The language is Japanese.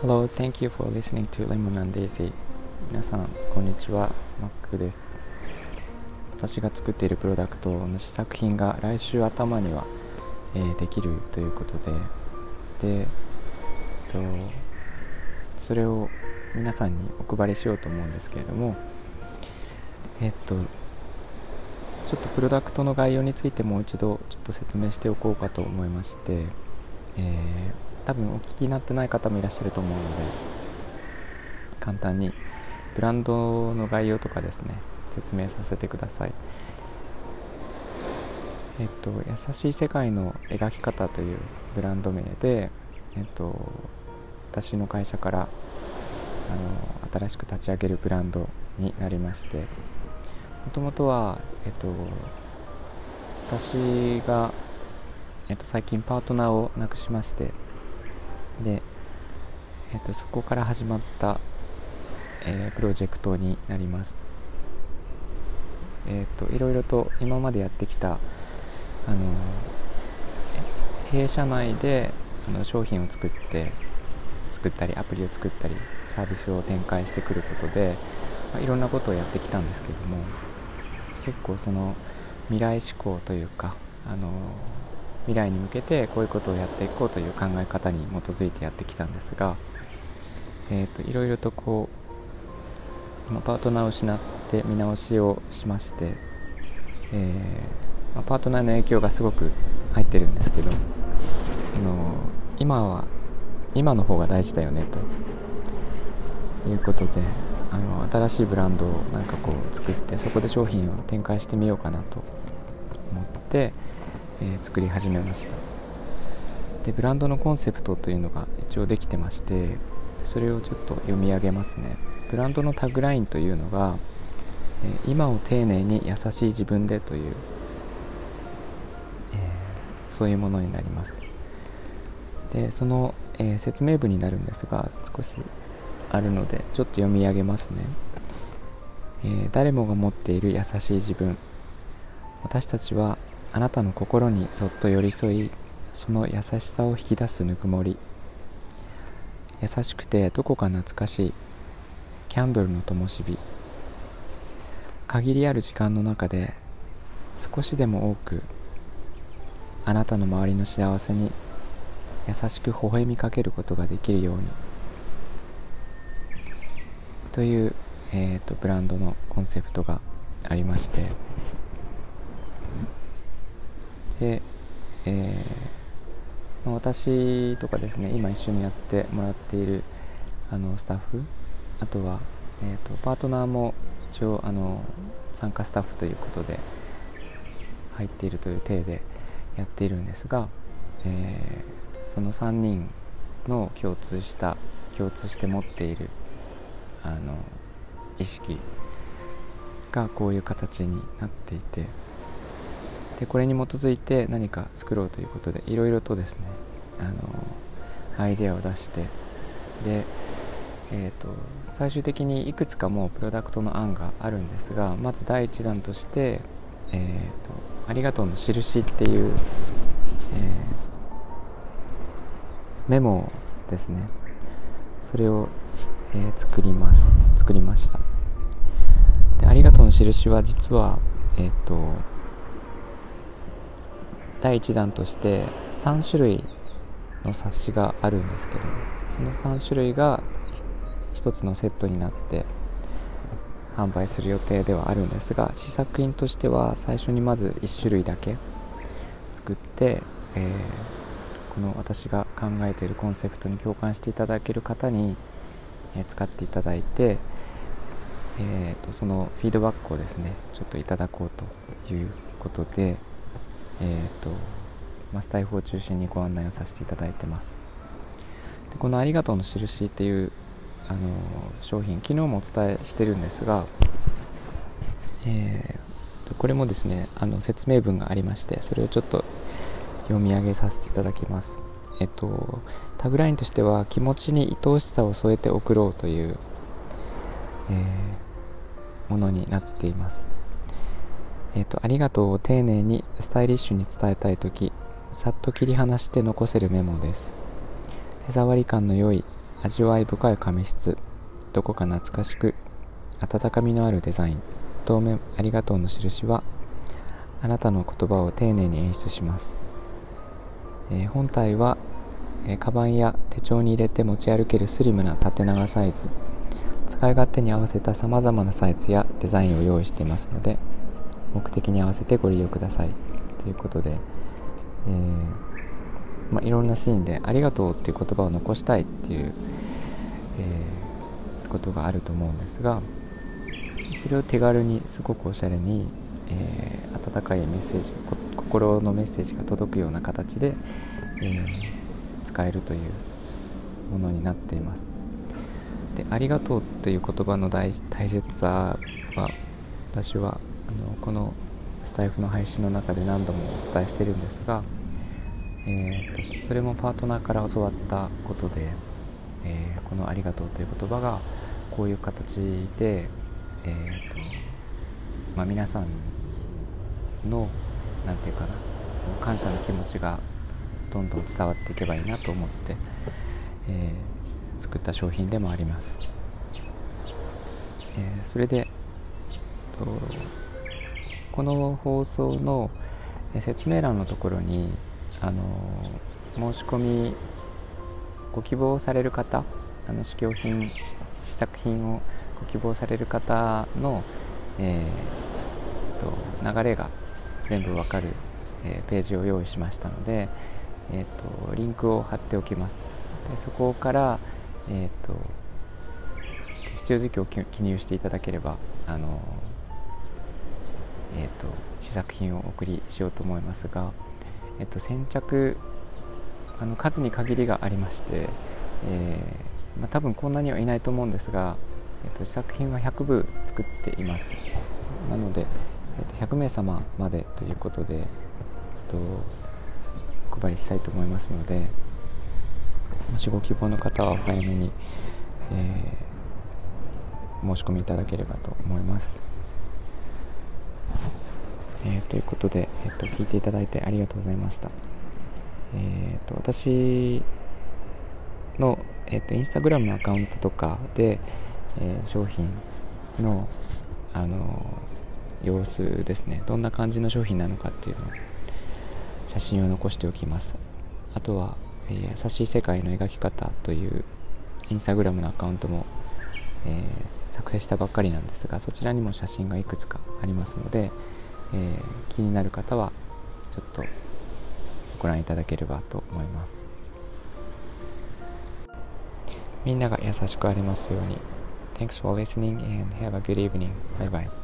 Hello, thank you for listening to Lemon and Daisy. 皆さん、こんにちは。マックです。私が作っているプロダクトの試作品が来週頭には、えー、できるということで、で、とそれを皆さんにお配りしようと思うんですけれども、えっと、ちょっとプロダクトの概要についてもう一度ちょっと説明しておこうかと思いまして、えー多分お聞きになってない方もいらっしゃると思うので簡単にブランドの概要とかですね説明させてください。えっと「優しい世界の描き方」というブランド名でえっと私の会社からあの新しく立ち上げるブランドになりましてもともとはえっと私がえっと、最近パートナーを亡くしましてで、えーと、そこから始まった、えー、プロジェクトになります。えーと、いろいろと今までやってきた、あの弊社内であの商品を作って作ったりアプリを作ったりサービスを展開してくることで、まあ、いろんなことをやってきたんですけども結構その未来志向というか、あの未来に向けてこういうことをやっていこうという考え方に基づいてやってきたんですが、えーと、いろいろとこうパートナーを失って見直しをしまして、えー、ま、パートナーの影響がすごく入ってるんですけど、あの今は今の方が大事だよねということであの新しいブランドをなんかこう作ってそこで商品を展開してみようかなと思って、えー、作り始めました。でブランドのコンセプトというのが一応できてましてそれをちょっと読み上げますね。ブランドのタグラインというのが、え、今を丁寧に優しい自分でという、えー、そういうものになります。でその、え説明文になるんですが少しあるのでちょっと読み上げますね、え誰もが持っている優しい自分。私たちはあなたの心にそっと寄り添いその優しさを引き出すぬくもり。優しくてどこか懐かしい。キャンドルの灯火。限りある時間の中で少しでも多くあなたの周りの幸せに優しく微笑みかけることができるように。という、えーとブランドのコンセプトがありまして。で、えー、まあ、私とかですね今一緒にやってもらっているあのスタッフあとは、えーと、パートナーも一応あの参加スタッフということで入っているという体でやっているんですが、えー、その3人の共通した共通して持っているあの意識がこういう形になっていてでこれに基づいて何か作ろうということでいろいろとですねあのアイデアを出してで、えーと、最終的にいくつかもうプロダクトの案があるんですがまず第1弾として、えーと「ありがとうの印」っていう、えー、メモですねそれを、えー、作ります。作りました。でありがとうの印は実はえっ、ー、と第1弾として3種類の冊子があるんですけどその3種類が1つのセットになって販売する予定ではあるんですが試作品としては最初にまず1種類だけ作って、えー、この私が考えているコンセプトに共感していただける方に、使っていただいて、えーとそのフィードバックをですねちょっといただこうということでえーとマスタイフを中心にご案内をさせていただいてます。でこの「ありがとうの印」っていうあの商品昨日もお伝えしてるんですが、えー、これもですねあの説明文がありましてそれをちょっと読み上げさせていただきます。えっとタグラインとしては気持ちに愛おしさを添えて送ろうという、えー、ものになっています。えーと、ありがとうを丁寧にスタイリッシュに伝えたい時さっと切り離して残せるメモです。手触り感の良い味わい深い紙質どこか懐かしく温かみのあるデザイン当面ありがとうの印はあなたの言葉を丁寧に演出します、えー、本体は、えー、カバンや手帳に入れて持ち歩けるスリムな縦長サイズ。使い勝手に合わせた様々なサイズやデザインを用意していますので目的に合わせてご利用ください。ということで、えー、まあ、いろんなシーンで「ありがとう」っていう言葉を残したいっていう、え、ことがあると思うんですがそれを手軽にすごくおしゃれに、え、温かいメッセージ心のメッセージが届くような形で、え使えるというものになっています。で「ありがとう」っていう言葉の大大切さは私はあのこのスタイフの配信の中で何度もお伝えしてるんですが、えーと、それもパートナーから教わったことで、えー、この「ありがとう」という言葉がこういう形で、えーとまあ、皆さんの何て言うかなその感謝の気持ちがどんどん伝わっていけばいいなと思って、えー、作った商品でもあります。えー、それでとこの放送の説明欄のところにあの申し込みご希望される方あの試供品試作品をご希望される方の、えーと、流れが全部わかる、え、ページを用意しましたので、えーと、リンクを貼っておきます。でそこから、えーと、必要時期を記入していただければあのえーと、試作品をお送りしようと思いますが、えーと、先着あの数に限りがありまして、えー、まあ、多分こんなにはいないと思うんですが、えーと、試作品は100部作っています。なので、えー、と100名様までということで、えー、とお配りしたいと思いますのでもしご希望の方はお早めに、えー、申し込みいただければと思いますえー、ということで、えーと、聞いていただいてありがとうございました。えーと、私の、えーと、インスタグラムのアカウントとかで、えー、商品の、あの様子ですねどんな感じの商品なのかっていうのを写真を残しておきますあとは、えー、優しい世界の描き方というインスタグラムのアカウントも、えー、作成したばっかりなんですがそちらにも写真がいくつかありますので、えー、気になる方はちょっとご覧いただければと思いますみんなが優しくありますように Thanks for listening and have a good evening. Bye bye.